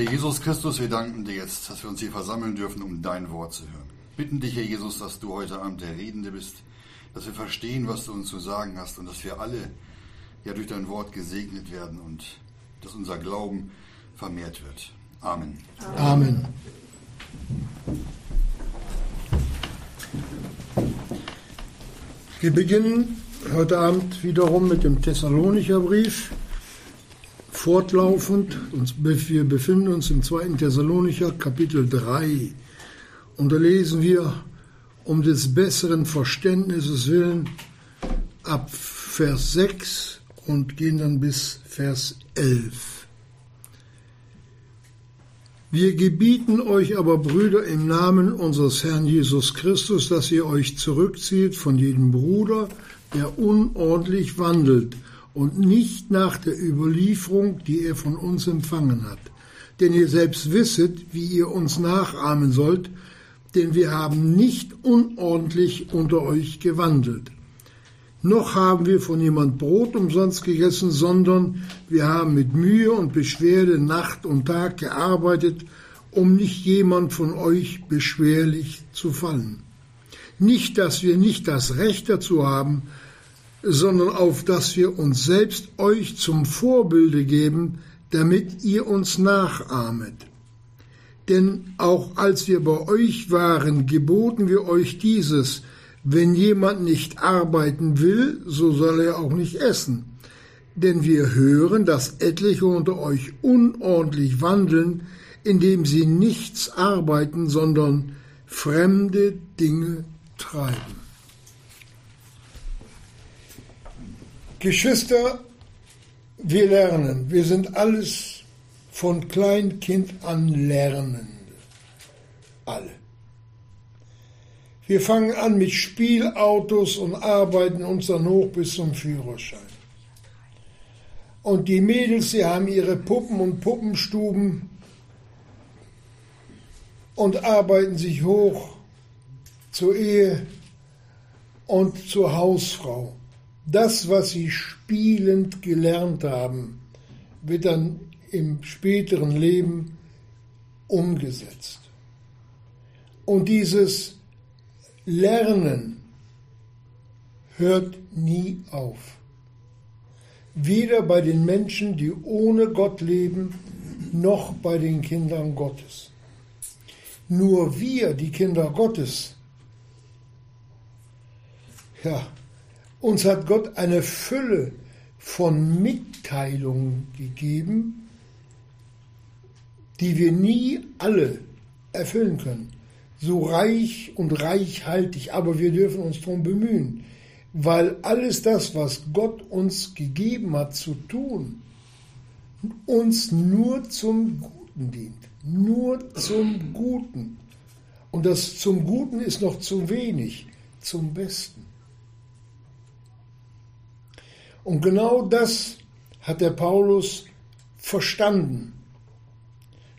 Herr Jesus Christus, wir danken dir jetzt, dass wir uns hier versammeln dürfen, um dein Wort zu hören. Bitten dich, Herr Jesus, dass du heute Abend der Redende bist, dass wir verstehen, was du uns zu sagen hast und dass wir alle ja durch dein Wort gesegnet werden und dass unser Glauben vermehrt wird. Amen. Amen. Wir beginnen heute Abend wiederum mit dem Thessalonicher Brief. Fortlaufend, wir befinden uns im zweiten Thessalonicher Kapitel 3. Und da lesen wir um des besseren Verständnisses willen ab Vers 6 und gehen dann bis Vers 11. Wir gebieten euch aber, Brüder, im Namen unseres Herrn Jesus Christus, dass ihr euch zurückzieht von jedem Bruder, der unordentlich wandelt und nicht nach der Überlieferung, die er von uns empfangen hat. Denn ihr selbst wisset, wie ihr uns nachahmen sollt, denn wir haben nicht unordentlich unter euch gewandelt. Noch haben wir von jemand Brot umsonst gegessen, sondern wir haben mit Mühe und Beschwerde Nacht und Tag gearbeitet, um nicht jemand von euch beschwerlich zu fallen. Nicht, dass wir nicht das Recht dazu haben, sondern auf dass wir uns selbst euch zum Vorbilde geben, damit ihr uns nachahmet. Denn auch als wir bei euch waren, geboten wir euch dieses, wenn jemand nicht arbeiten will, so soll er auch nicht essen. Denn wir hören, dass etliche unter euch unordentlich wandeln, indem sie nichts arbeiten, sondern fremde Dinge treiben. Geschwister, wir lernen. Wir sind alles von Kleinkind an Lernende. Alle. Wir fangen an mit Spielautos und arbeiten uns dann hoch bis zum Führerschein. Und die Mädels, sie haben ihre Puppen und Puppenstuben und arbeiten sich hoch zur Ehe und zur Hausfrau das, was sie spielend gelernt haben, wird dann im späteren Leben umgesetzt. Und dieses Lernen hört nie auf. Weder bei den Menschen, die ohne Gott leben, noch bei den Kindern Gottes. Nur wir, die Kinder Gottes, ja, uns hat Gott eine Fülle von Mitteilungen gegeben, die wir nie alle erfüllen können. So reich und reichhaltig, aber wir dürfen uns darum bemühen, weil alles das, was Gott uns gegeben hat zu tun, uns nur zum Guten dient. Nur zum Guten. Und das zum Guten ist noch zu wenig, zum Besten. Und genau das hat der Paulus verstanden.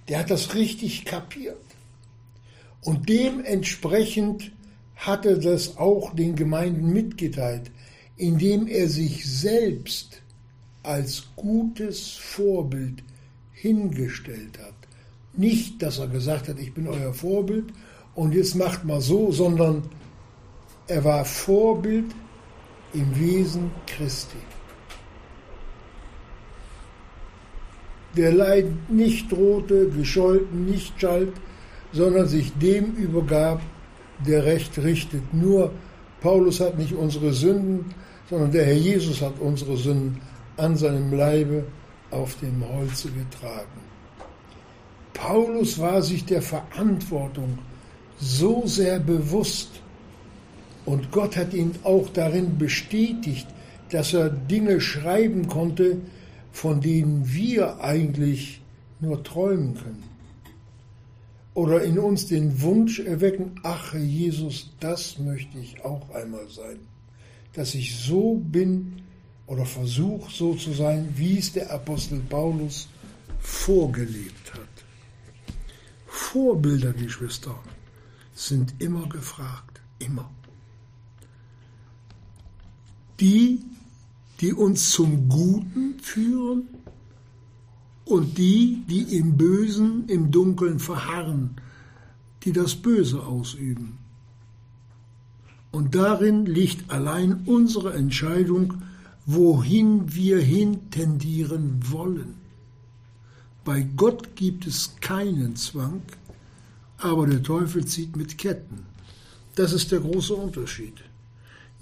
Der hat das richtig kapiert. Und dementsprechend hat er das auch den Gemeinden mitgeteilt, indem er sich selbst als gutes Vorbild hingestellt hat. Nicht, dass er gesagt hat, ich bin euer Vorbild und jetzt macht mal so, sondern er war Vorbild im Wesen Christi. Der Leid nicht drohte, gescholten, nicht schalt, sondern sich dem übergab, der Recht richtet. Nur Paulus hat nicht unsere Sünden, sondern der Herr Jesus hat unsere Sünden an seinem Leibe auf dem Holze getragen. Paulus war sich der Verantwortung so sehr bewusst, und Gott hat ihn auch darin bestätigt, dass er Dinge schreiben konnte, von denen wir eigentlich nur träumen können. Oder in uns den Wunsch erwecken, ach Jesus, das möchte ich auch einmal sein. Dass ich so bin oder versuche so zu sein, wie es der Apostel Paulus vorgelebt hat. Vorbilder, Geschwister, sind immer gefragt, immer die, die uns zum Guten führen und die, die im Bösen, im Dunkeln verharren, die das Böse ausüben. Und darin liegt allein unsere Entscheidung, wohin wir hin tendieren wollen. Bei Gott gibt es keinen Zwang, aber der Teufel zieht mit Ketten. Das ist der große Unterschied.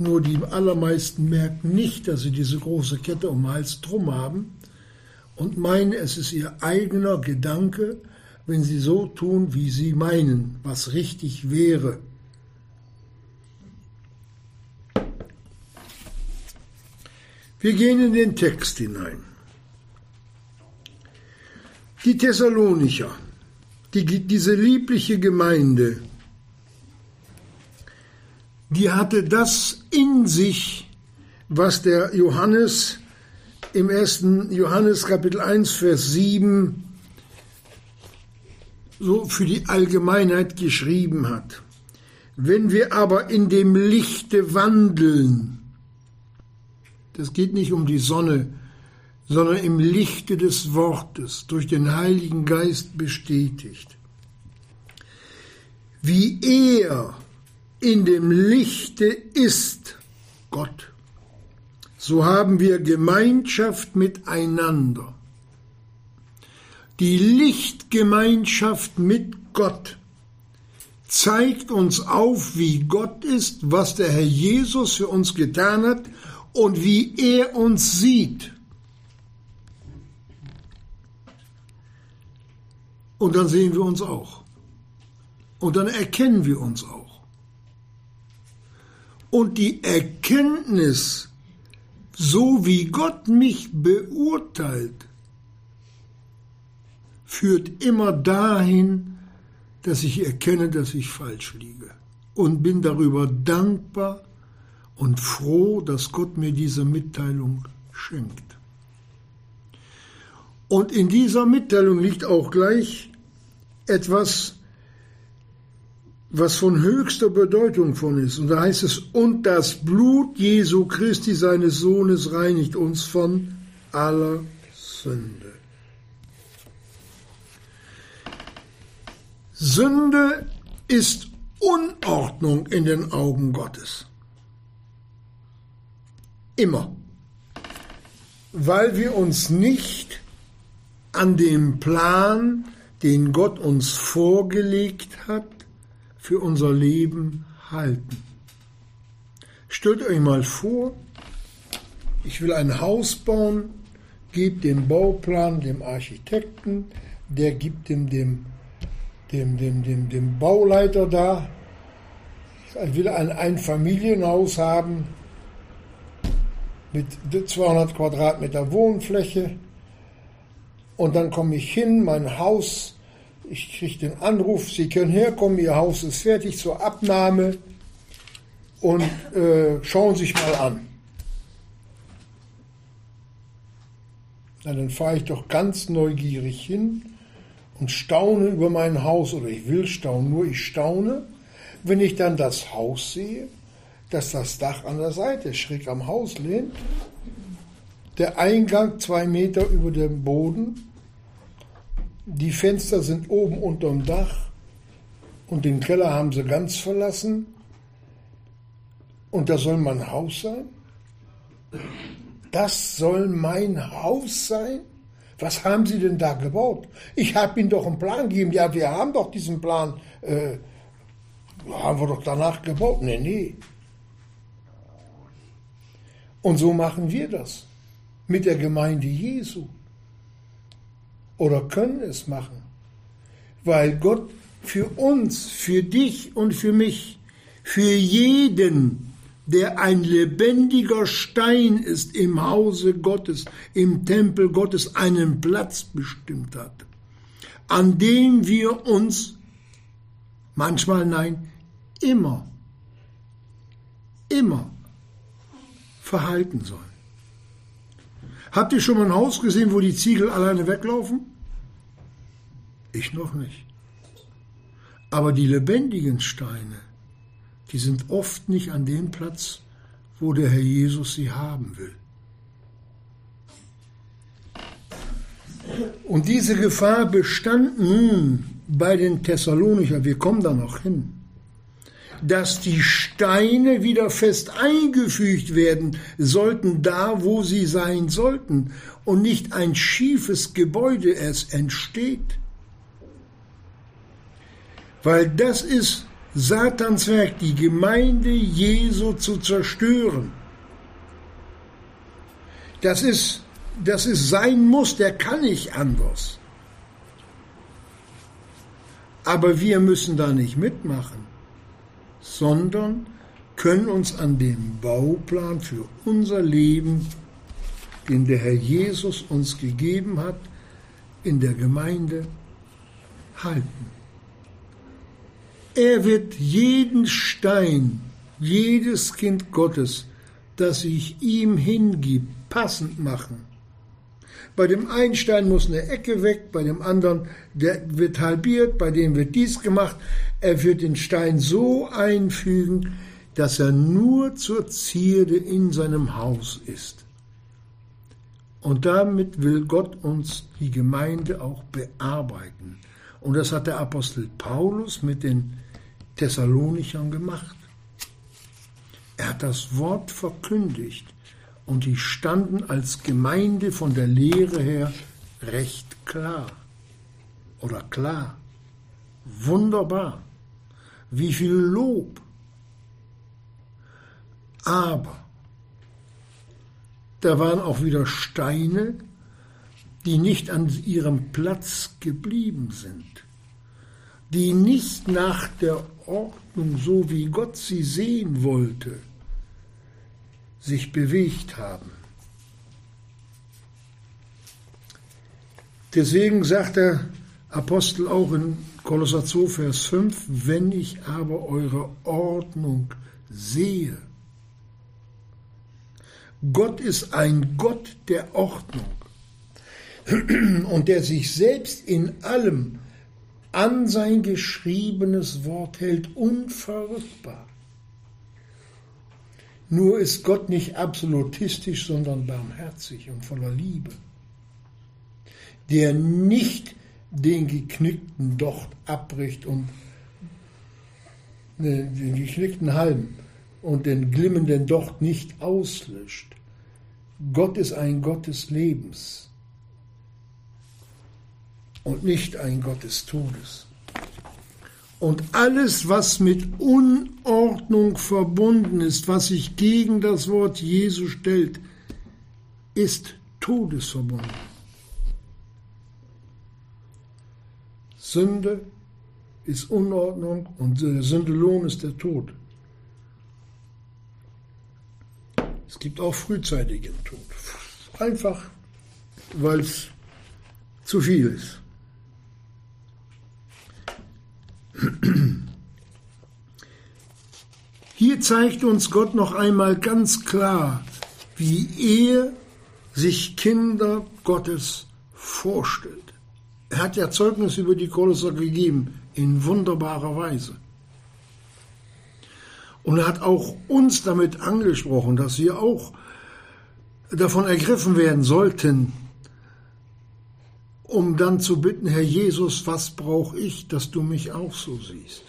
Nur die allermeisten merken nicht, dass sie diese große Kette um den Hals drum haben und meinen, es ist ihr eigener Gedanke, wenn sie so tun, wie sie meinen, was richtig wäre. Wir gehen in den Text hinein. Die Thessalonicher, die, diese liebliche Gemeinde, die hatte das in sich, was der Johannes im ersten Johannes Kapitel 1, Vers 7 so für die Allgemeinheit geschrieben hat. Wenn wir aber in dem Lichte wandeln, das geht nicht um die Sonne, sondern im Lichte des Wortes, durch den Heiligen Geist bestätigt. Wie er in dem Lichte ist, Gott, so haben wir Gemeinschaft miteinander. Die Lichtgemeinschaft mit Gott zeigt uns auf, wie Gott ist, was der Herr Jesus für uns getan hat und wie er uns sieht. Und dann sehen wir uns auch. Und dann erkennen wir uns auch. Und die Erkenntnis, so wie Gott mich beurteilt, führt immer dahin, dass ich erkenne, dass ich falsch liege. Und bin darüber dankbar, und froh, dass Gott mir diese Mitteilung schenkt. Und in dieser Mitteilung liegt auch gleich etwas, was von höchster Bedeutung von ist. Und da heißt es, und das Blut Jesu Christi, seines Sohnes, reinigt uns von aller Sünde. Sünde ist Unordnung in den Augen Gottes. Immer. Weil wir uns nicht an dem Plan, den Gott uns vorgelegt hat, für unser Leben halten. Stellt euch mal vor, ich will ein Haus bauen, gebt den Bauplan dem Architekten, der gibt dem, dem, dem, dem, dem, dem Bauleiter da. Ich will ein Einfamilienhaus haben, mit 200 Quadratmeter Wohnfläche. Und dann komme ich hin, mein Haus, ich kriege den Anruf, Sie können herkommen, Ihr Haus ist fertig zur Abnahme und äh, schauen Sie sich mal an. Na, dann fahre ich doch ganz neugierig hin und staune über mein Haus, oder ich will staunen, nur ich staune, wenn ich dann das Haus sehe dass das Dach an der Seite schräg am Haus lehnt, der Eingang zwei Meter über dem Boden, die Fenster sind oben unterm Dach und den Keller haben sie ganz verlassen. Und das soll mein Haus sein? Das soll mein Haus sein? Was haben Sie denn da gebaut? Ich habe Ihnen doch einen Plan gegeben. Ja, wir haben doch diesen Plan. Äh, haben wir doch danach gebaut. Nee, nee. Und so machen wir das mit der Gemeinde Jesu. Oder können es machen. Weil Gott für uns, für dich und für mich, für jeden, der ein lebendiger Stein ist im Hause Gottes, im Tempel Gottes, einen Platz bestimmt hat, an dem wir uns manchmal nein, immer, immer verhalten sollen. Habt ihr schon mal ein Haus gesehen, wo die Ziegel alleine weglaufen? Ich noch nicht. Aber die lebendigen Steine, die sind oft nicht an dem Platz, wo der Herr Jesus sie haben will. Und diese Gefahr bestand nun bei den Thessalonicher, wir kommen da noch hin, dass die Steine wieder fest eingefügt werden sollten, da wo sie sein sollten, und nicht ein schiefes Gebäude es entsteht. Weil das ist Satans Werk, die Gemeinde Jesu zu zerstören. Das ist, das ist sein Muss, der kann nicht anders. Aber wir müssen da nicht mitmachen, sondern können uns an dem Bauplan für unser Leben, den der Herr Jesus uns gegeben hat, in der Gemeinde halten. Er wird jeden Stein, jedes Kind Gottes, das sich ihm hingibt, passend machen. Bei dem einen Stein muss eine Ecke weg, bei dem anderen, der wird halbiert, bei dem wird dies gemacht. Er wird den Stein so einfügen, dass er nur zur Zierde in seinem Haus ist. Und damit will Gott uns die Gemeinde auch bearbeiten. Und das hat der Apostel Paulus mit den Thessalonichern gemacht. Er hat das Wort verkündigt und die standen als Gemeinde von der Lehre her recht klar oder klar. Wunderbar. Wie viel Lob. Aber da waren auch wieder Steine, die nicht an ihrem Platz geblieben sind, die nicht nach der Ordnung, so wie Gott sie sehen wollte, sich bewegt haben. Deswegen sagt der Apostel auch in Kolosser 2, Vers 5, wenn ich aber eure Ordnung sehe. Gott ist ein Gott der Ordnung und der sich selbst in allem an sein geschriebenes Wort hält, unverrückbar. Nur ist Gott nicht absolutistisch, sondern barmherzig und voller Liebe, der nicht den geknickten Docht abbricht und ne, den geknickten Halm und den glimmenden Docht nicht auslöscht. Gott ist ein Gott des Lebens und nicht ein Gott des Todes. Und alles, was mit Unordnung verbunden ist, was sich gegen das Wort Jesu stellt, ist todesverbunden. Sünde ist Unordnung und der Sündelohn ist der Tod. Es gibt auch frühzeitigen Tod. Einfach, weil es zu viel ist. Hier zeigt uns Gott noch einmal ganz klar, wie er sich Kinder Gottes vorstellt. Er hat ja Zeugnis über die Kolosser gegeben, in wunderbarer Weise. Und er hat auch uns damit angesprochen, dass wir auch davon ergriffen werden sollten, um dann zu bitten, Herr Jesus, was brauche ich, dass du mich auch so siehst?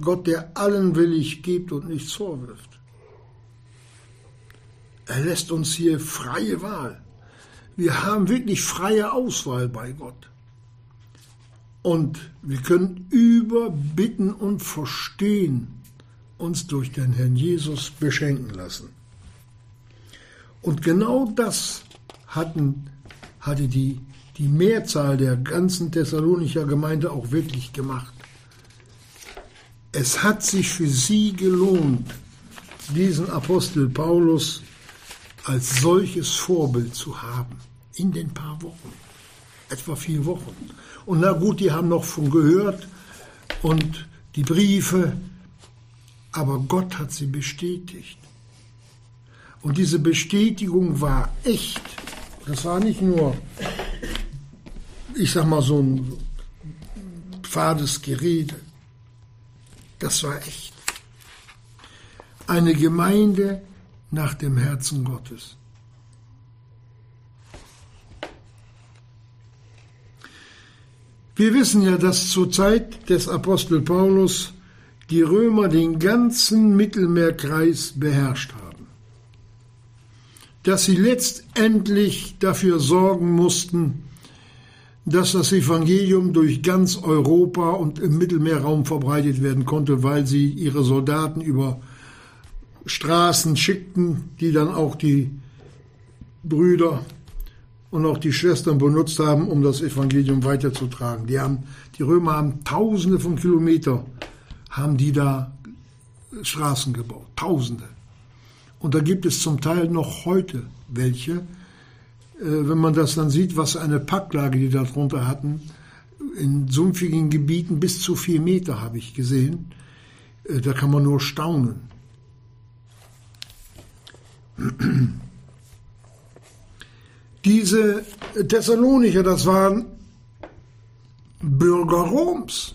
Gott, der allen willig gibt und nichts vorwirft. Er lässt uns hier freie Wahl. Wir haben wirklich freie Auswahl bei Gott. Und wir können über Bitten und Verstehen uns durch den Herrn Jesus beschenken lassen. Und genau das hatten, hatte die die Mehrzahl der ganzen Thessalonicher Gemeinde auch wirklich gemacht. Es hat sich für sie gelohnt, diesen Apostel Paulus als solches Vorbild zu haben. In den paar Wochen. Etwa vier Wochen. Und na gut, die haben noch von gehört und die Briefe, aber Gott hat sie bestätigt. Und diese Bestätigung war echt. Das war nicht nur ich sag mal, so ein fades Gerede. Das war echt. Eine Gemeinde nach dem Herzen Gottes. Wir wissen ja, dass zur Zeit des Apostel Paulus die Römer den ganzen Mittelmeerkreis beherrscht haben. Dass sie letztendlich dafür sorgen mussten, dass das Evangelium durch ganz Europa und im Mittelmeerraum verbreitet werden konnte, weil sie ihre Soldaten über Straßen schickten, die dann auch die Brüder und auch die Schwestern benutzt haben, um das Evangelium weiterzutragen. Die, haben, die Römer haben Tausende von Kilometern, haben die da Straßen gebaut, Tausende. Und da gibt es zum Teil noch heute welche, wenn man das dann sieht, was eine Packlage die da drunter hatten, in sumpfigen Gebieten bis zu vier Meter habe ich gesehen, äh, da kann man nur staunen. Diese Thessalonicher, das waren Bürger Roms.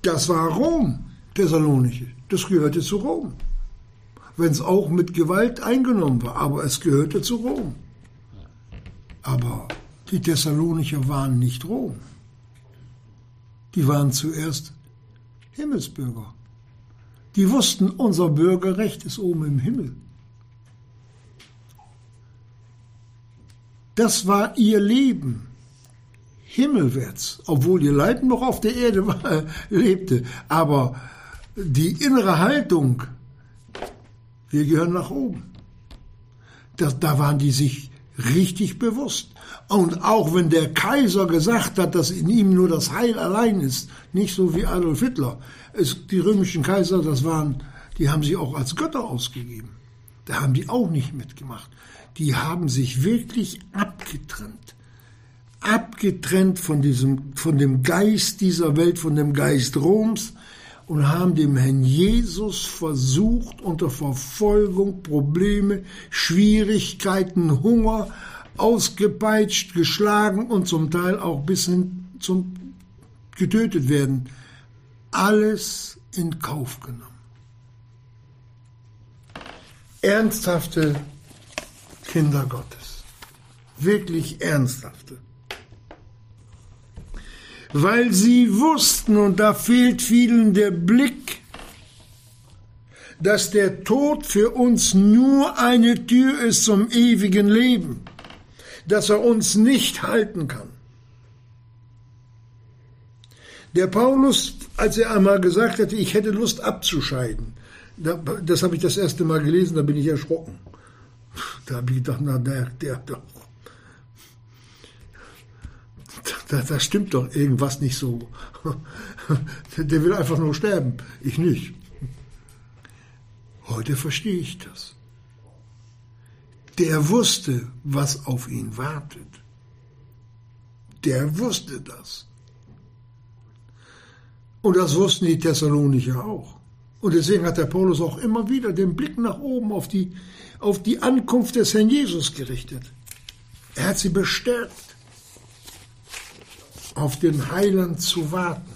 Das war Rom, Thessalonich. Das gehörte zu Rom. Wenn es auch mit Gewalt eingenommen war, aber es gehörte zu Rom. Aber die Thessalonicher waren nicht Rom. Die waren zuerst Himmelsbürger. Die wussten, unser Bürgerrecht ist oben im Himmel. Das war ihr Leben. Himmelwärts, obwohl ihr Leib noch auf der Erde war, lebte. Aber die innere Haltung, wir gehören nach oben. Das, da waren die sich richtig bewusst. Und auch wenn der Kaiser gesagt hat, dass in ihm nur das Heil allein ist, nicht so wie Adolf Hitler. Es, die römischen Kaiser, das waren, die haben sich auch als Götter ausgegeben. Da haben die auch nicht mitgemacht die haben sich wirklich abgetrennt. Abgetrennt von diesem, von dem Geist dieser Welt, von dem Geist Roms und haben dem Herrn Jesus versucht, unter Verfolgung, Probleme, Schwierigkeiten, Hunger, ausgepeitscht, geschlagen und zum Teil auch bis hin zum getötet werden, alles in Kauf genommen. Ernsthafte Kinder Gottes. Wirklich ernsthafte. Weil sie wussten, und da fehlt vielen der Blick, dass der Tod für uns nur eine Tür ist zum ewigen Leben, dass er uns nicht halten kann. Der Paulus, als er einmal gesagt hatte, ich hätte Lust abzuscheiden, das habe ich das erste Mal gelesen, da bin ich erschrocken. Da habe ich gedacht, na, der, der doch. Da, da stimmt doch irgendwas nicht so. Der will einfach nur sterben, ich nicht. Heute verstehe ich das. Der wusste, was auf ihn wartet. Der wusste das. Und das wussten die Thessalonicher auch. Und deswegen hat der Paulus auch immer wieder den Blick nach oben auf die auf die Ankunft des Herrn Jesus gerichtet. Er hat sie bestärkt, auf den Heiland zu warten.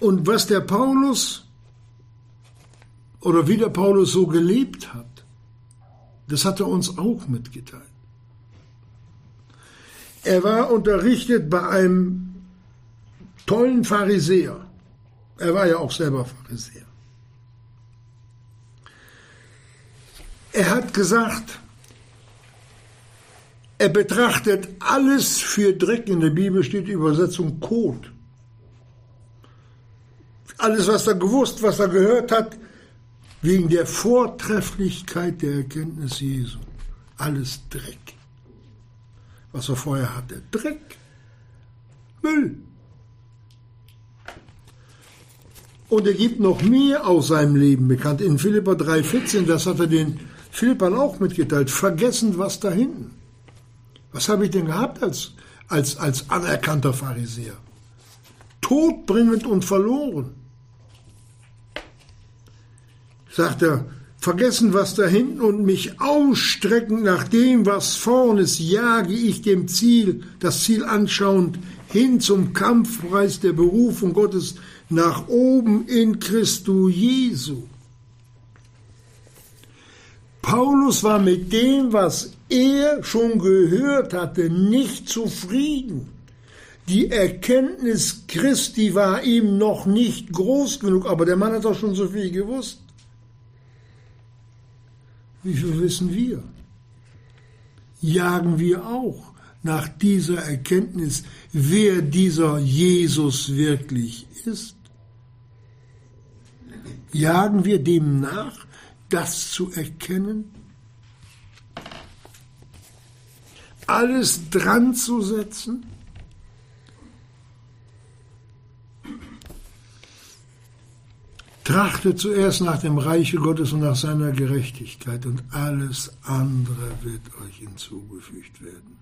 Und was der Paulus oder wie der Paulus so gelebt hat, das hat er uns auch mitgeteilt. Er war unterrichtet bei einem tollen Pharisäer. Er war ja auch selber Pharisäer. Er hat gesagt, er betrachtet alles für Dreck. In der Bibel steht die Übersetzung Kot. Alles, was er gewusst, was er gehört hat, wegen der Vortrefflichkeit der Erkenntnis Jesu. Alles Dreck. Was er vorher hatte. Dreck. Müll. Und er gibt noch mehr aus seinem Leben bekannt. In Philippa 3,14, das hat er den Philippern auch mitgeteilt. Vergessen, was da hinten. Was habe ich denn gehabt als, als, als anerkannter Pharisäer? Todbringend und verloren. Sagt er, vergessen, was da hinten und mich ausstrecken nach dem, was vorn ist, jage ich dem Ziel, das Ziel anschauend hin zum Kampfpreis der Berufung Gottes nach oben in Christo Jesu. Paulus war mit dem, was er schon gehört hatte, nicht zufrieden. Die Erkenntnis Christi war ihm noch nicht groß genug, aber der Mann hat doch schon so viel gewusst. Wie viel wissen wir? Jagen wir auch nach dieser Erkenntnis, wer dieser Jesus wirklich ist? Jagen wir dem nach, das zu erkennen? Alles dran zu setzen? Trachtet zuerst nach dem Reiche Gottes und nach seiner Gerechtigkeit und alles andere wird euch hinzugefügt werden.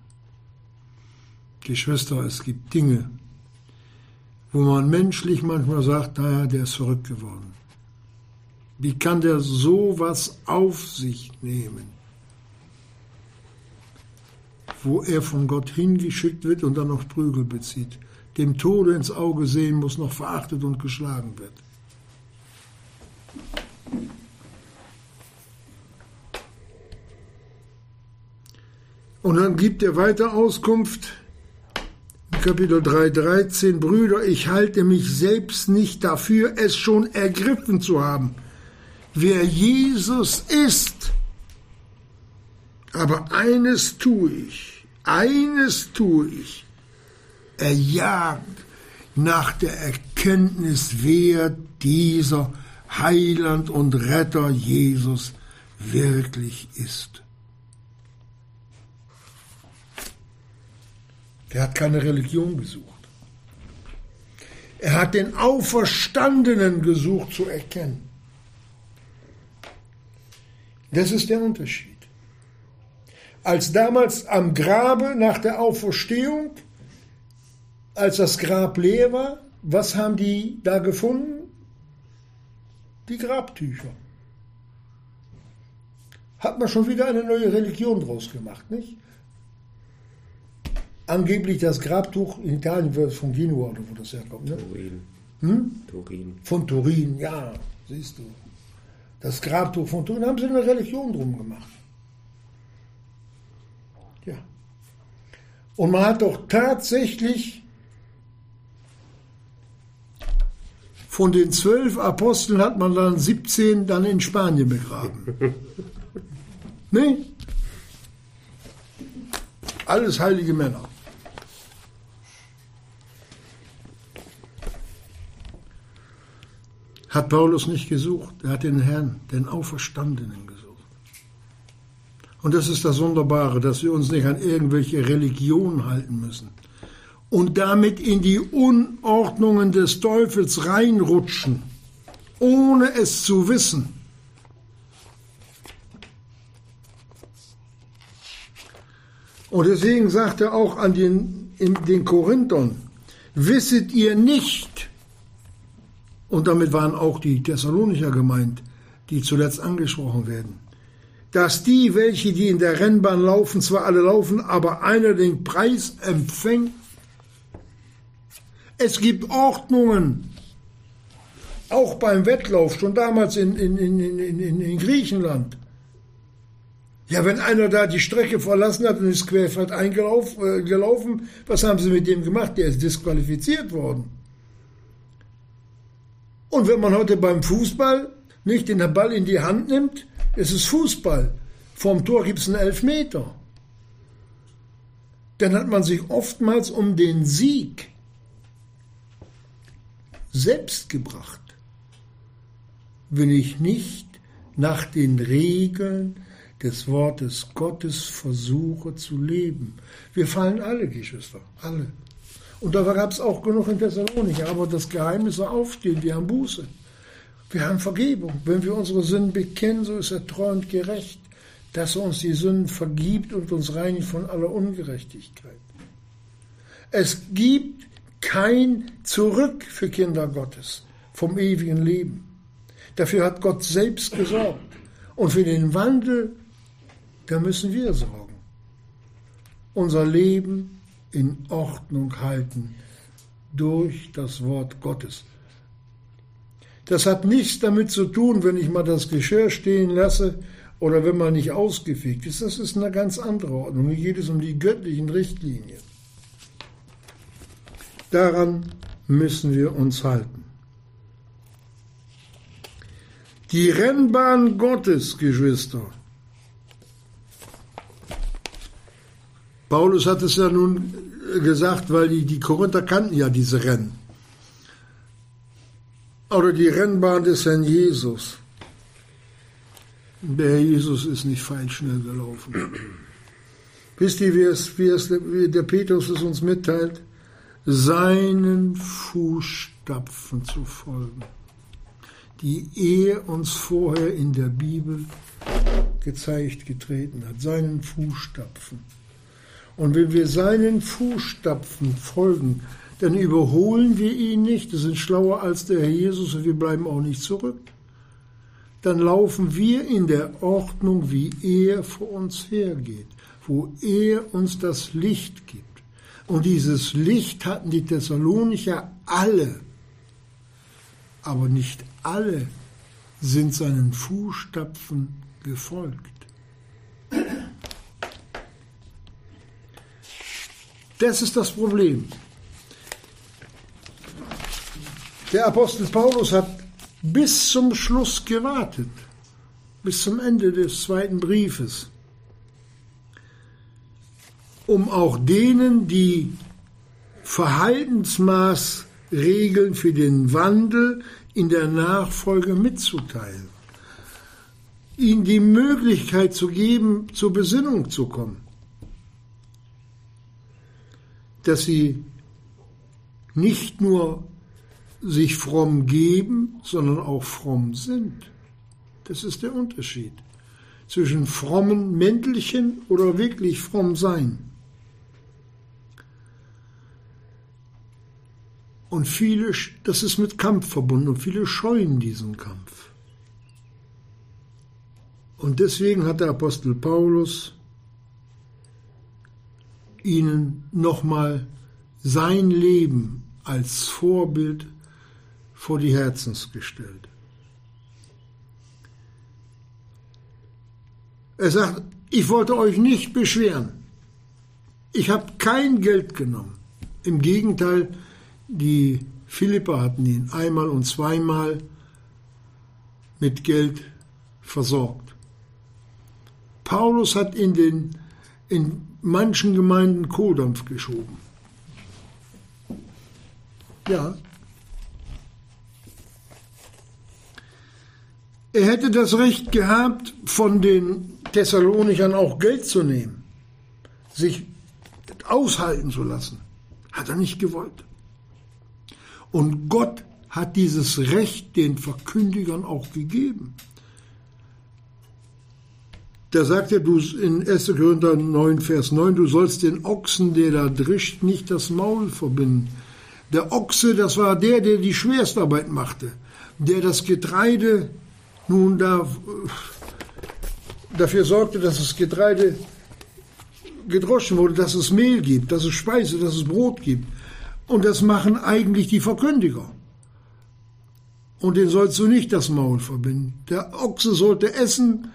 Geschwister, es gibt Dinge, wo man menschlich manchmal sagt, naja, der ist verrückt geworden. Wie kann der sowas auf sich nehmen? Wo er von Gott hingeschickt wird und dann noch Prügel bezieht, dem Tode ins Auge sehen muss, noch verachtet und geschlagen wird. Und dann gibt er weiter Auskunft, Kapitel 3, 13, Brüder, ich halte mich selbst nicht dafür, es schon ergriffen zu haben, wer Jesus ist. Aber eines tue ich, eines tue ich, er jagt nach der Erkenntnis, wer dieser Heiland und Retter Jesus wirklich ist. Er hat keine Religion gesucht. Er hat den Auferstandenen gesucht zu erkennen. Das ist der Unterschied. Als damals am Grabe nach der Auferstehung, als das Grab leer war, was haben die da gefunden? Die Grabtücher. Hat man schon wieder eine neue Religion draus gemacht, nicht? angeblich das Grabtuch in Italien wird von Genua oder wo das herkommt. Ne? Turin. Hm? Turin. Von Turin, ja, siehst du. Das Grabtuch von Turin haben sie eine Religion drum gemacht. Ja. Und man hat doch tatsächlich von den zwölf Aposteln hat man dann 17 dann in Spanien begraben. ne? Alles heilige Männer. Hat Paulus nicht gesucht, er hat den Herrn, den Auferstandenen gesucht. Und das ist das Wunderbare, dass wir uns nicht an irgendwelche Religion halten müssen und damit in die Unordnungen des Teufels reinrutschen, ohne es zu wissen. Und deswegen sagt er auch an den, den Korinthern, wisset ihr nicht, und damit waren auch die Thessalonicher gemeint, die zuletzt angesprochen werden. Dass die, welche die in der Rennbahn laufen, zwar alle laufen, aber einer den Preis empfängt. Es gibt Ordnungen, auch beim Wettlauf, schon damals in, in, in, in, Griechenland. Ja, wenn einer da die Strecke verlassen hat und ist querfeld eingelaufen, äh, was haben sie mit dem gemacht? Der ist disqualifiziert worden. Und wenn man heute beim Fußball nicht den Ball in die Hand nimmt, es ist Fußball. Vorm Tor gibt es einen Elfmeter. Dann hat man sich oftmals um den Sieg selbst gebracht, wenn ich nicht nach den Regeln des Wortes Gottes versuche zu leben. Wir fallen alle, Geschwister, alle. Und da gab es auch genug in Thessalonich. Aber das Geheimnis soll aufstehen. Wir haben Buße. Wir haben Vergebung. Wenn wir unsere Sünden bekennen, so ist er treu und gerecht, dass er uns die Sünden vergibt und uns reinigt von aller Ungerechtigkeit. Es gibt kein Zurück für Kinder Gottes vom ewigen Leben. Dafür hat Gott selbst gesorgt. Und für den Wandel, da müssen wir sorgen. Unser Leben in Ordnung halten durch das Wort Gottes. Das hat nichts damit zu tun, wenn ich mal das Geschirr stehen lasse oder wenn man nicht ausgefegt ist, das ist eine ganz andere Ordnung. Hier geht es um die göttlichen Richtlinien. Daran müssen wir uns halten. Die Rennbahn Gottes, Geschwister. Paulus hat es ja nun gesagt, weil die, die Korinther kannten ja diese Rennen. Oder die Rennbahn des Herrn Jesus. Der Herr Jesus ist nicht fein schnell gelaufen. Wisst ihr, wie, es, wie, es, wie der Petrus es uns mitteilt? Seinen Fußstapfen zu folgen, die er uns vorher in der Bibel gezeigt, getreten hat. Seinen Fußstapfen. Und wenn wir seinen Fußstapfen folgen, dann überholen wir ihn nicht, wir sind schlauer als der Herr Jesus und wir bleiben auch nicht zurück. Dann laufen wir in der Ordnung, wie er vor uns hergeht, wo er uns das Licht gibt. Und dieses Licht hatten die Thessalonicher alle, aber nicht alle sind seinen Fußstapfen gefolgt. Das ist das Problem. Der Apostel Paulus hat bis zum Schluss gewartet, bis zum Ende des zweiten Briefes, um auch denen, die Verhaltensmaßregeln für den Wandel in der Nachfolge mitzuteilen, ihnen die Möglichkeit zu geben, zur Besinnung zu kommen dass sie nicht nur sich fromm geben, sondern auch fromm sind. Das ist der Unterschied zwischen frommen Mäntelchen oder wirklich fromm sein. Und viele, das ist mit Kampf verbunden und viele scheuen diesen Kampf. Und deswegen hat der Apostel Paulus ihnen nochmal sein Leben als Vorbild vor die Herzens gestellt. Er sagt, ich wollte euch nicht beschweren. Ich habe kein Geld genommen. Im Gegenteil, die Philippa hatten ihn einmal und zweimal mit Geld versorgt. Paulus hat in den in manchen Gemeinden Kohldampf geschoben. Ja. Er hätte das Recht gehabt, von den Thessalonichern auch Geld zu nehmen, sich aushalten zu lassen. Hat er nicht gewollt. Und Gott hat dieses Recht den Verkündigern auch gegeben. Da sagt er du in 1. Korinther 9, Vers 9, du sollst den Ochsen, der da drischt, nicht das Maul verbinden. Der Ochse, das war der, der die Schwerstarbeit machte, der das Getreide nun da dafür sorgte, dass das Getreide gedroschen wurde, dass es Mehl gibt, dass es Speise, dass es Brot gibt. Und das machen eigentlich die Verkündiger. Und den sollst du nicht das Maul verbinden. Der Ochse sollte essen,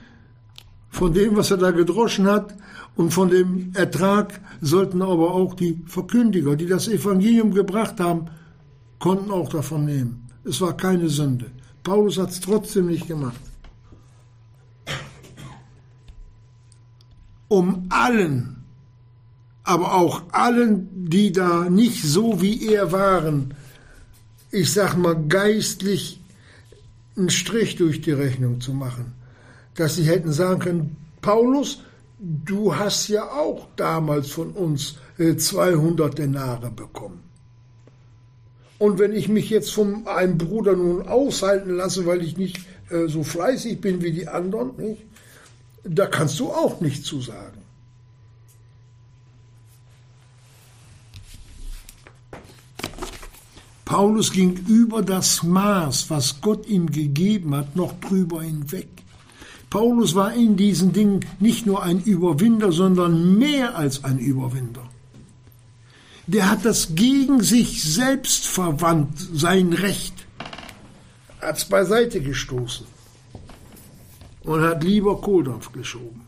von dem, was er da gedroschen hat, und von dem Ertrag sollten aber auch die Verkündiger, die das Evangelium gebracht haben, konnten auch davon nehmen. Es war keine Sünde. Paulus hat es trotzdem nicht gemacht. Um allen, aber auch allen, die da nicht so wie er waren, ich sag mal geistlich einen Strich durch die Rechnung zu machen dass sie hätten sagen können, Paulus, du hast ja auch damals von uns 200 äh, Denare bekommen. Und wenn ich mich jetzt von einem Bruder nun aushalten lasse, weil ich nicht äh, so fleißig bin wie die anderen, nicht? da kannst du auch nichts zu sagen. Paulus ging über das Maß, was Gott ihm gegeben hat, noch drüber hinweg. Paulus war in diesen Dingen nicht nur ein Überwinder, sondern mehr als ein Überwinder. Der hat das gegen sich selbst verwandt, sein Recht, hat es beiseite gestoßen und hat lieber Kohldampf geschoben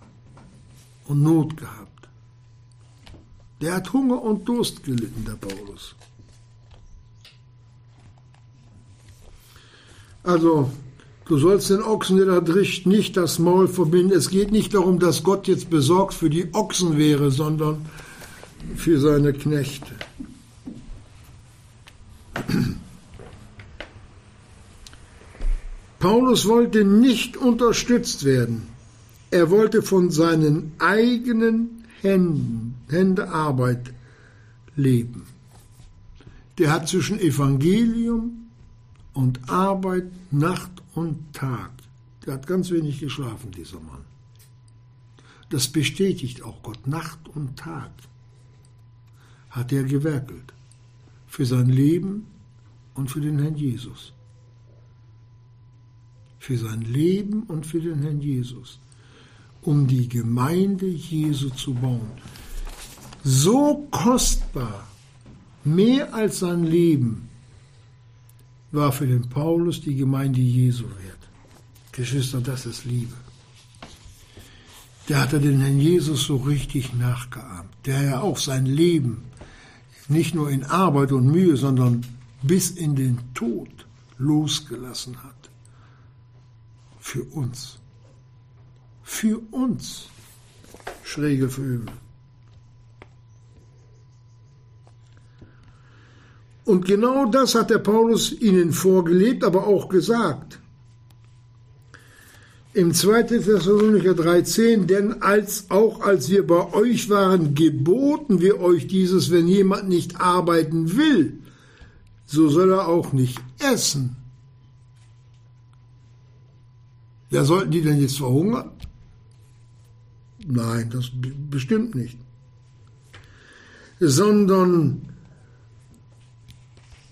und Not gehabt. Der hat Hunger und Durst gelitten, der Paulus. Also, du sollst den Ochsen, der da drischt, nicht das Maul verbinden. Es geht nicht darum, dass Gott jetzt besorgt für die Ochsen wäre, sondern für seine Knechte. Paulus wollte nicht unterstützt werden. Er wollte von seinen eigenen Händen, Händearbeit leben. Der hat zwischen Evangelium und Arbeit Nacht und Tag. Der hat ganz wenig geschlafen, dieser Mann. Das bestätigt auch Gott. Nacht und Tag hat er gewerkelt. Für sein Leben und für den Herrn Jesus für sein Leben und für den Herrn Jesus, um die Gemeinde Jesu zu bauen. So kostbar, mehr als sein Leben, war für den Paulus die Gemeinde Jesu wert. Geschwister, das ist Liebe. Der hatte den Herrn Jesus so richtig nachgeahmt, der ja auch sein Leben nicht nur in Arbeit und Mühe, sondern bis in den Tod losgelassen hat für uns. Für uns. Schräge Vögel. Und genau das hat der Paulus ihnen vorgelebt, aber auch gesagt. Im 2. Thessalonicher 3,10, denn als auch als wir bei euch waren, geboten wir euch dieses, wenn jemand nicht arbeiten will, so soll er auch nicht essen. Ja, sollten die denn jetzt verhungern? Nein, das bestimmt nicht. Sondern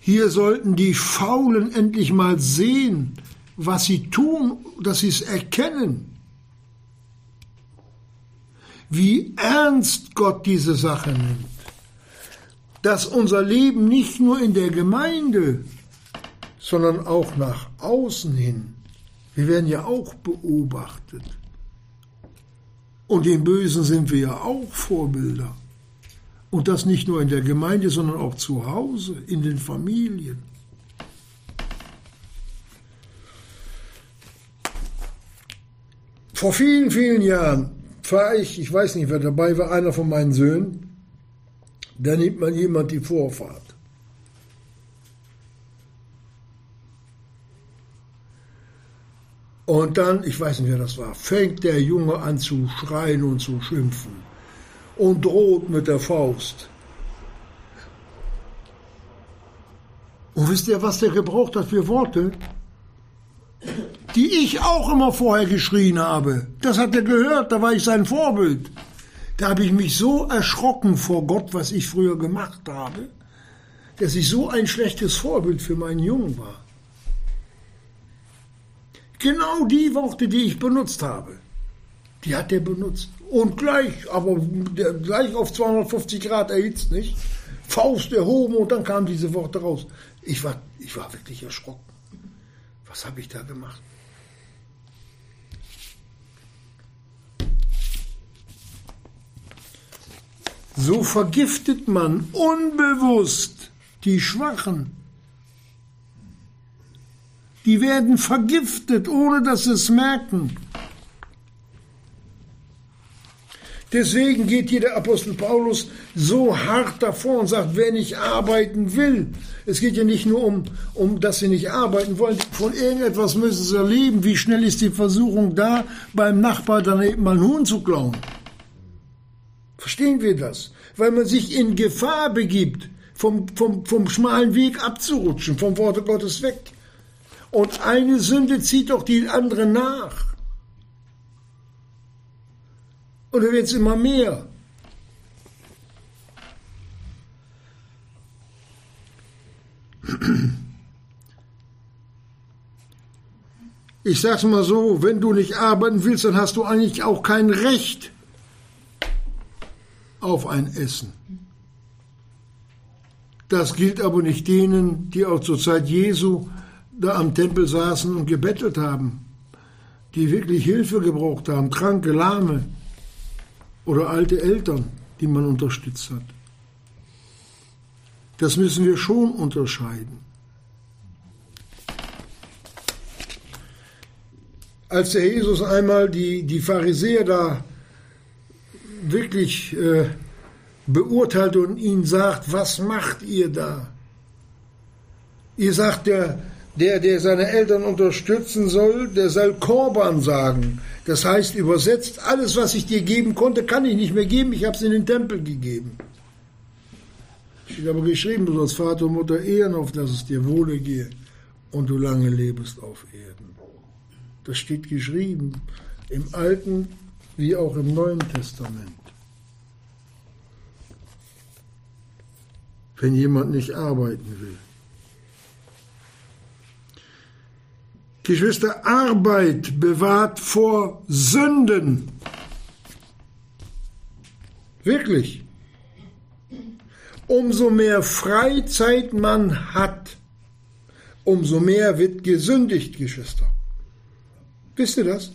hier sollten die Faulen endlich mal sehen, was sie tun, dass sie es erkennen. Wie ernst Gott diese Sache nimmt. Dass unser Leben nicht nur in der Gemeinde, sondern auch nach außen hin wir werden ja auch beobachtet. Und den Bösen sind wir ja auch Vorbilder. Und das nicht nur in der Gemeinde, sondern auch zu Hause, in den Familien. Vor vielen, vielen Jahren war ich, ich weiß nicht, wer dabei war, einer von meinen Söhnen, da nimmt man jemand die Vorfahrt. Und dann, ich weiß nicht, wer das war, fängt der Junge an zu schreien und zu schimpfen und droht mit der Faust. Und wisst ihr, was der gebraucht hat für Worte? Die ich auch immer vorher geschrien habe. Das hat er gehört, da war ich sein Vorbild. Da habe ich mich so erschrocken vor Gott, was ich früher gemacht habe, dass ich so ein schlechtes Vorbild für meinen Jungen war. Genau die Worte, die ich benutzt habe, die hat er benutzt. Und gleich, aber gleich auf 250 Grad erhitzt, nicht? Faust erhoben und dann kamen diese Worte raus. Ich war, ich war wirklich erschrocken. Was habe ich da gemacht? So vergiftet man unbewusst die Schwachen die werden vergiftet, ohne dass sie es merken. Deswegen geht hier der Apostel Paulus so hart davor und sagt, wer nicht arbeiten will. Es geht ja nicht nur um, um, dass sie nicht arbeiten wollen. Von irgendetwas müssen sie erleben. Wie schnell ist die Versuchung da, beim Nachbar dann eben mal einen Huhn zu klauen? Verstehen wir das? Weil man sich in Gefahr begibt, vom, vom, vom schmalen Weg abzurutschen, vom Worte Gottes weg. Und eine Sünde zieht doch die andere nach. Dann wird es immer mehr. Ich sag's mal so, wenn du nicht arbeiten willst, dann hast du eigentlich auch kein Recht auf ein Essen. Das gilt aber nicht denen, die auch zur Zeit Jesu da am Tempel saßen und gebettelt haben. die wirklich Hilfe gebraucht haben, kranke, lahme oder alte Eltern, die man unterstützt hat. Das müssen wir schon unterscheiden. Als der Jesus einmal die, die Pharisäer da wirklich äh, beurteilt und ihnen sagt, was macht ihr da? Ihr sagt, der, der, der seine Eltern unterstützen soll, der soll Korban sagen. Das heißt übersetzt, alles, was ich dir geben konnte, kann ich nicht mehr geben, ich habe es in den Tempel gegeben. Steht aber geschrieben, du sollst Vater und Mutter ehren, auf dass es dir wohle gehe und du lange lebst auf Erden. Das steht geschrieben im Alten wie auch im Neuen Testament. Wenn jemand nicht arbeiten will. Geschwister, Arbeit bewahrt vor Sünden. Wirklich. Umso mehr Freizeit man hat, umso mehr wird gesündigt, Geschwister. Wisst ihr das?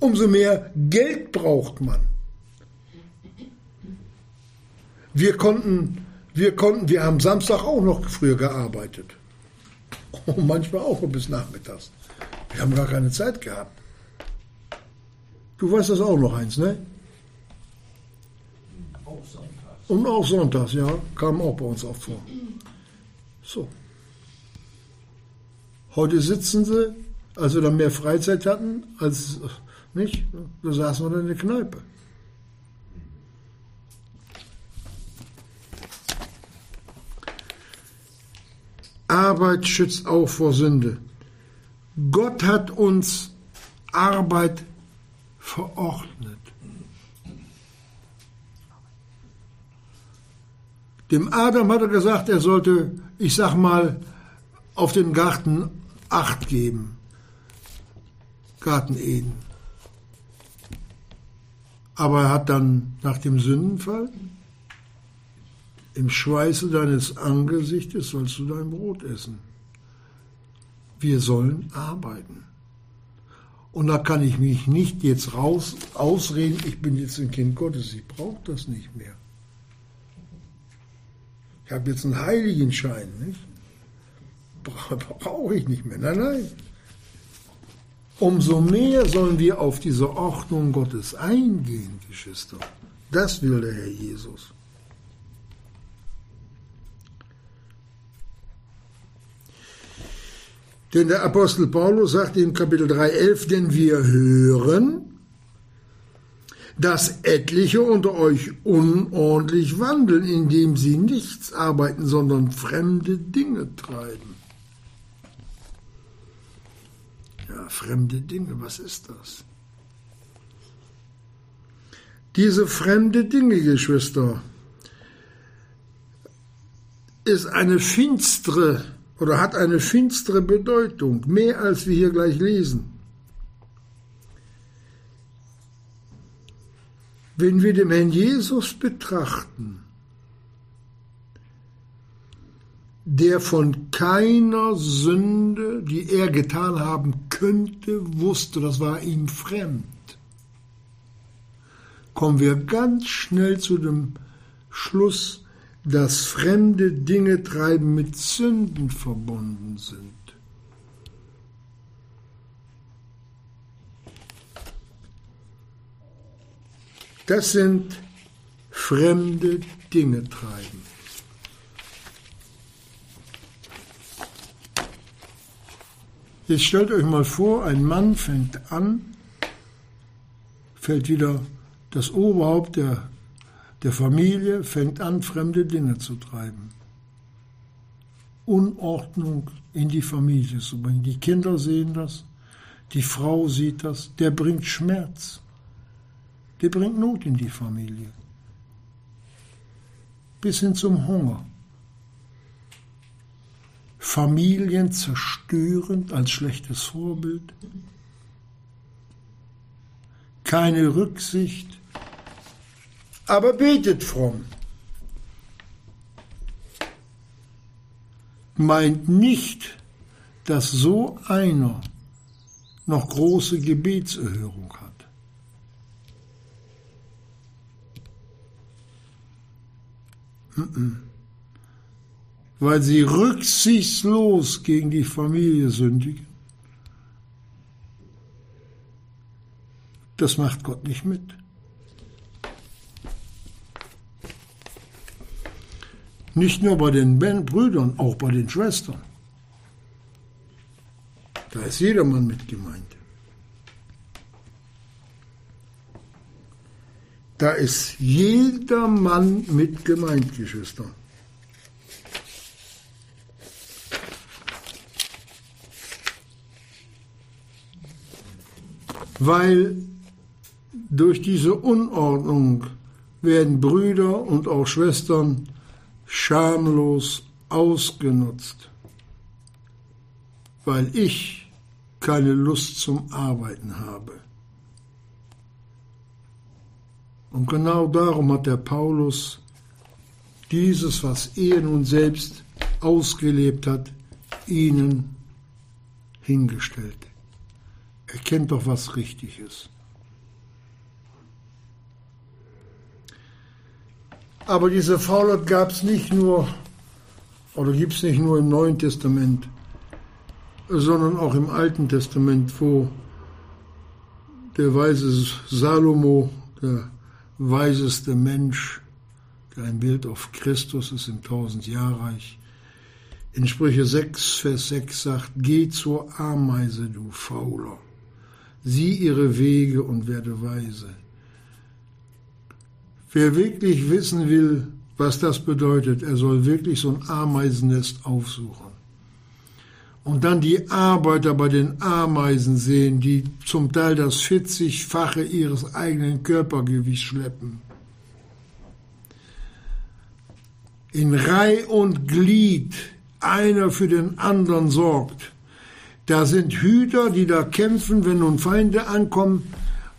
Umso mehr Geld braucht man. Wir konnten, wir konnten, wir haben Samstag auch noch früher gearbeitet. Und manchmal auch bis nachmittags. Wir haben gar keine Zeit gehabt. Du weißt das auch noch eins, ne? Auch sonntags. Und auch sonntags, ja, kam auch bei uns auch vor. So. Heute sitzen sie, als wir dann mehr Freizeit hatten, als nicht, da saßen wir in der Kneipe. Arbeit schützt auch vor Sünde. Gott hat uns Arbeit verordnet. Dem Adam hat er gesagt, er sollte, ich sag mal, auf den Garten Acht geben. Garten Eden. Aber er hat dann nach dem Sündenfall im Schweiße deines Angesichtes sollst du dein Brot essen. Wir sollen arbeiten. Und da kann ich mich nicht jetzt raus ausreden, ich bin jetzt ein Kind Gottes, ich brauche das nicht mehr. Ich habe jetzt einen Heiligenschein, nicht? Brauche ich nicht mehr. Nein, nein. Umso mehr sollen wir auf diese Ordnung Gottes eingehen, Geschwister. Das will der Herr Jesus. Denn der Apostel Paulus sagt in Kapitel 3,11, denn wir hören, dass etliche unter euch unordentlich wandeln, indem sie nichts arbeiten, sondern fremde Dinge treiben. Ja, fremde Dinge, was ist das? Diese fremde Dinge, Geschwister, ist eine finstere oder hat eine finstere Bedeutung, mehr als wir hier gleich lesen. Wenn wir den Herrn Jesus betrachten, der von keiner Sünde, die er getan haben könnte, wusste, das war ihm fremd, kommen wir ganz schnell zu dem Schluss, dass fremde Dinge treiben mit Sünden verbunden sind. Das sind fremde Dinge treiben. Jetzt stellt euch mal vor, ein Mann fängt an, fällt wieder das Oberhaupt der der Familie fängt an, fremde Dinge zu treiben. Unordnung in die Familie zu bringen. Die Kinder sehen das, die Frau sieht das, der bringt Schmerz, der bringt Not in die Familie. Bis hin zum Hunger. Familien zerstörend als schlechtes Vorbild. Keine Rücksicht aber betet fromm. Meint nicht, dass so einer noch große Gebetserhörung hat. Weil sie rücksichtslos gegen die Familie sündigen. Das macht Gott nicht mit. Nicht nur bei den Brüdern, auch bei den Schwestern. Da ist jedermann mit gemeint. Da ist jedermann mit gemeint, Geschwister. Weil durch diese Unordnung werden Brüder und auch Schwestern schamlos ausgenutzt, weil ich keine Lust zum Arbeiten habe. Und genau darum hat der Paulus dieses, was er nun selbst ausgelebt hat, ihnen hingestellt. Er kennt doch, was richtig ist. Aber diese Faulheit gab es nicht nur, oder gibt es nicht nur im Neuen Testament, sondern auch im Alten Testament, wo der weise Salomo, der weiseste Mensch, der ein Bild auf Christus ist im Tausendjahrreich, in Sprüche 6, Vers 6 sagt, Geh zur Ameise, du Fauler, sieh ihre Wege und werde weise. Wer wirklich wissen will, was das bedeutet, er soll wirklich so ein Ameisennest aufsuchen. Und dann die Arbeiter bei den Ameisen sehen, die zum Teil das 40-fache ihres eigenen Körpergewichts schleppen. In Reih und Glied einer für den anderen sorgt. Da sind Hüter, die da kämpfen, wenn nun Feinde ankommen,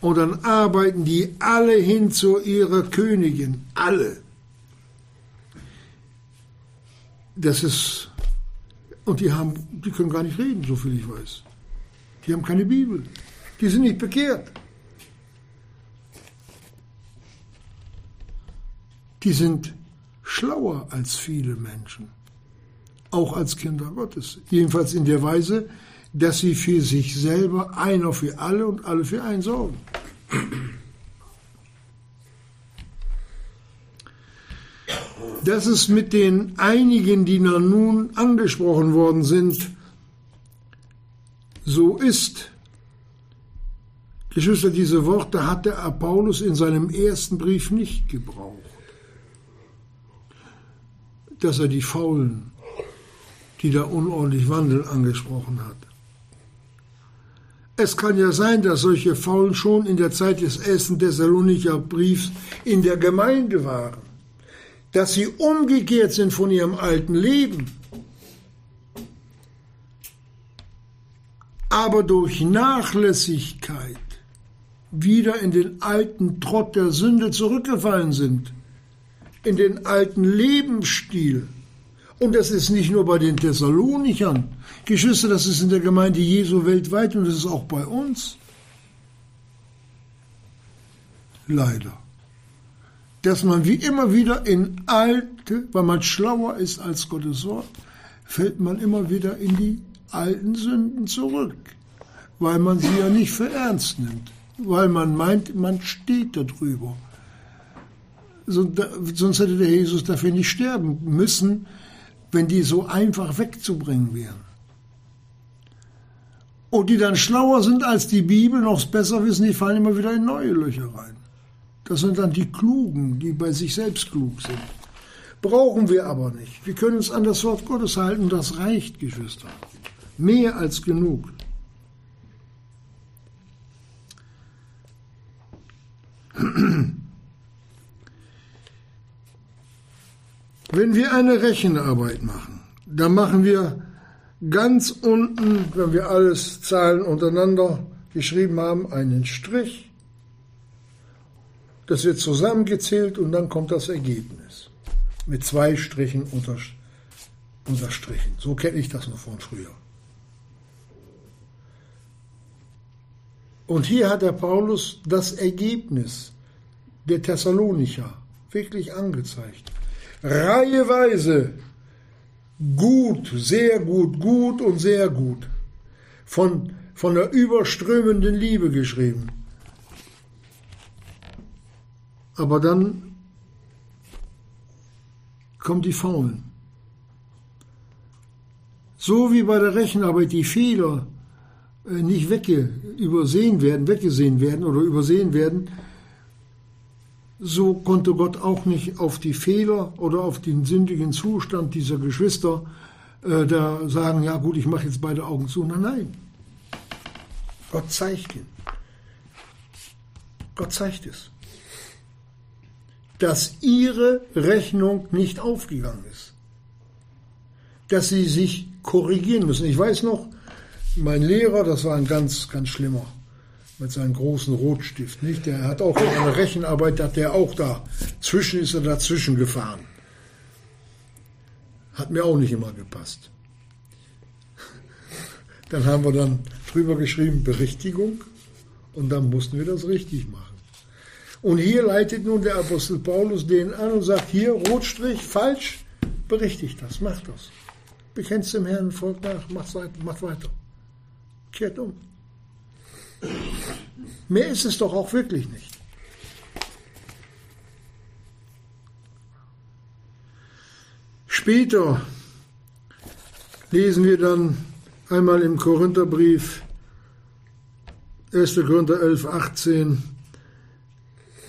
und dann arbeiten die alle hin zu ihrer Königin. Alle. Das ist, und die haben, die können gar nicht reden, so viel ich weiß. Die haben keine Bibel. Die sind nicht bekehrt. Die sind schlauer als viele Menschen. Auch als Kinder Gottes. Jedenfalls in der Weise, dass sie für sich selber einer für alle und alle für einen sorgen. Dass es mit den einigen, die nun angesprochen worden sind, so ist. Geschwister, diese Worte hat der Paulus in seinem ersten Brief nicht gebraucht. Dass er die Faulen, die da unordentlich wandeln, angesprochen hat. Es kann ja sein, dass solche Faulen schon in der Zeit des ersten Thessalonicher Briefs in der Gemeinde waren, dass sie umgekehrt sind von ihrem alten Leben, aber durch Nachlässigkeit wieder in den alten Trott der Sünde zurückgefallen sind, in den alten Lebensstil. Und das ist nicht nur bei den Thessalonichern. Geschwister, das ist in der Gemeinde Jesu weltweit und das ist auch bei uns. Leider. Dass man wie immer wieder in alte, weil man schlauer ist als Gottes Wort, fällt man immer wieder in die alten Sünden zurück, weil man sie ja nicht für ernst nimmt, weil man meint, man steht darüber. Sonst hätte der Jesus dafür nicht sterben müssen, wenn die so einfach wegzubringen wären. Und die dann schlauer sind als die Bibel, noch besser wissen, die fallen immer wieder in neue Löcher rein. Das sind dann die Klugen, die bei sich selbst klug sind. Brauchen wir aber nicht. Wir können uns an das Wort Gottes halten, das reicht, Geschwister. Mehr als genug. Wenn wir eine Rechenarbeit machen, dann machen wir ganz unten, wenn wir alles Zahlen untereinander geschrieben haben, einen Strich. Das wird zusammengezählt und dann kommt das Ergebnis. Mit zwei Strichen unterstrichen. So kenne ich das noch von früher. Und hier hat der Paulus das Ergebnis der Thessalonicher wirklich angezeigt. Reiheweise gut, sehr gut, gut und sehr gut. Von, von der überströmenden Liebe geschrieben. Aber dann kommen die Faulen. So wie bei der Rechenarbeit die Fehler äh, nicht wegge übersehen werden, weggesehen werden oder übersehen werden, so konnte Gott auch nicht auf die Fehler oder auf den sündigen Zustand dieser Geschwister äh, da sagen, ja gut, ich mache jetzt beide Augen zu. Nein, nein. Gott zeigt ihn. Gott zeigt es. Dass ihre Rechnung nicht aufgegangen ist. Dass sie sich korrigieren müssen. Ich weiß noch, mein Lehrer, das war ein ganz, ganz schlimmer, mit seinem großen Rotstift, nicht? Der hat auch eine Rechenarbeit, hat der auch da. Zwischen ist er dazwischen gefahren. Hat mir auch nicht immer gepasst. Dann haben wir dann drüber geschrieben, Berichtigung, und dann mussten wir das richtig machen. Und hier leitet nun der Apostel Paulus den an und sagt, hier, Rotstrich, falsch, berichtigt das, macht das. Bekennst dem Herrn, folgt nach, macht weiter. Kehrt um. Mehr ist es doch auch wirklich nicht. Später lesen wir dann einmal im Korintherbrief 1. Korinther 11, 18,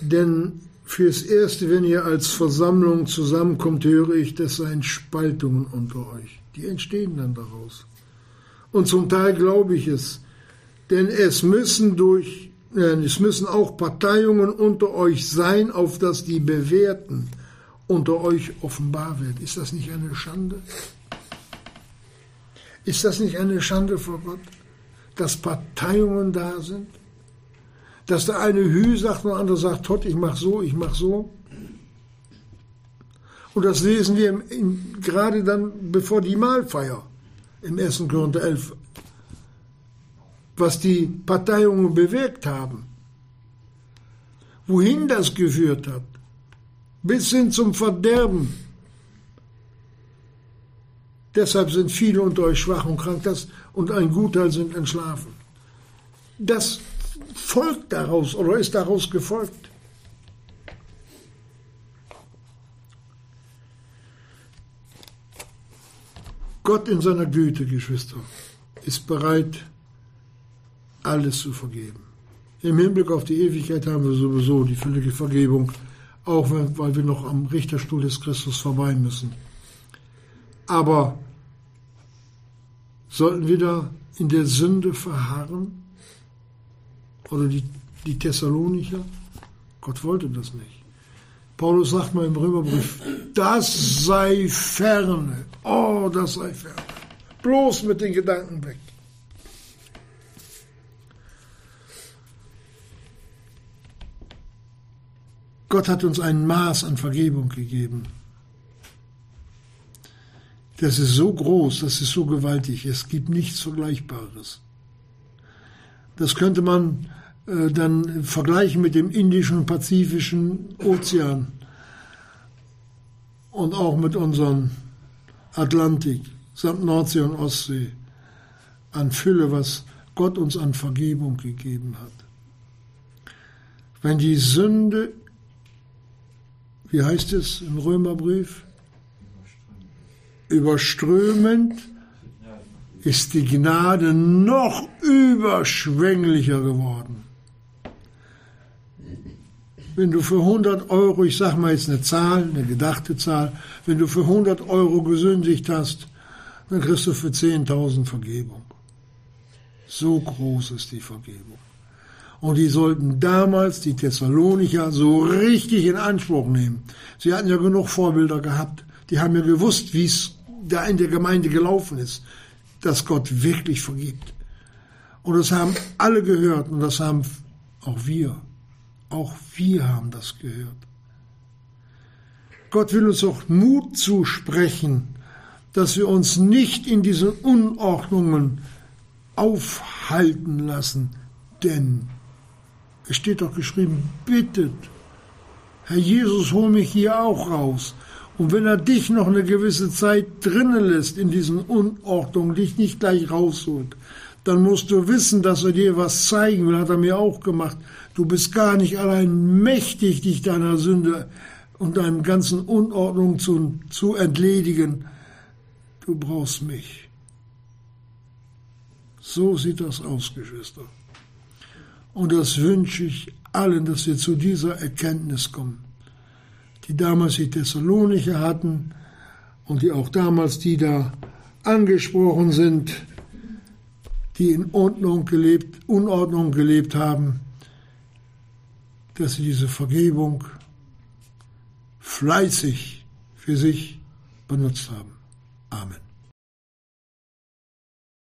denn fürs Erste, wenn ihr als Versammlung zusammenkommt, höre ich, das seien Spaltungen unter euch. Die entstehen dann daraus. Und zum Teil glaube ich es. Denn es müssen durch, äh, es müssen auch Parteiungen unter euch sein, auf dass die Bewährten unter euch offenbar werden. Ist das nicht eine Schande? Ist das nicht eine Schande vor Gott, dass Parteiungen da sind? Dass der eine Hü sagt und der andere sagt, Gott, ich mach so, ich mach so. Und das lesen wir im, in, gerade dann bevor die Mahlfeier im 1. Korinther 11, was die Parteiungen bewirkt haben, wohin das geführt hat, bis hin zum Verderben. Deshalb sind viele unter euch schwach und krank das, und ein Gutteil sind entschlafen. Das folgt daraus oder ist daraus gefolgt. Gott in seiner Güte, Geschwister, ist bereit, alles zu vergeben. Im Hinblick auf die Ewigkeit haben wir sowieso die völlige Vergebung, auch weil wir noch am Richterstuhl des Christus vorbei müssen. Aber sollten wir da in der Sünde verharren? Oder die, die Thessalonicher? Gott wollte das nicht. Paulus sagt mal im Römerbrief, das sei ferne. Oh, das sei ferne. Bloß mit den Gedanken weg. Gott hat uns ein Maß an Vergebung gegeben. Das ist so groß, das ist so gewaltig, es gibt nichts Vergleichbares. Das könnte man äh, dann vergleichen mit dem Indischen und Pazifischen Ozean und auch mit unserem Atlantik samt Nordsee und Ostsee an Fülle, was Gott uns an Vergebung gegeben hat. Wenn die Sünde, wie heißt es im Römerbrief, überströmend ist die Gnade noch überschwänglicher geworden wenn du für 100 Euro, ich sag mal jetzt eine Zahl, eine gedachte Zahl, wenn du für 100 Euro gesündigt hast, dann kriegst du für 10.000 Vergebung. So groß ist die Vergebung. Und die sollten damals die Thessalonicher so richtig in Anspruch nehmen. Sie hatten ja genug Vorbilder gehabt. Die haben ja gewusst, wie es da in der Gemeinde gelaufen ist, dass Gott wirklich vergibt. Und das haben alle gehört und das haben auch wir auch wir haben das gehört. Gott will uns auch Mut zusprechen, dass wir uns nicht in diesen Unordnungen aufhalten lassen, denn? Es steht doch geschrieben, bittet. Herr Jesus, hol mich hier auch raus. Und wenn er dich noch eine gewisse Zeit drinnen lässt in diesen Unordnungen, dich nicht gleich rausholt, dann musst du wissen, dass er dir was zeigen will, hat er mir auch gemacht. Du bist gar nicht allein mächtig, dich deiner Sünde und deinen ganzen Unordnungen zu, zu entledigen. Du brauchst mich. So sieht das aus, Geschwister. Und das wünsche ich allen, dass wir zu dieser Erkenntnis kommen, die damals die Thessalonicher hatten und die auch damals die da angesprochen sind, die in Ordnung gelebt, Unordnung gelebt haben, dass sie diese Vergebung fleißig für sich benutzt haben. Amen.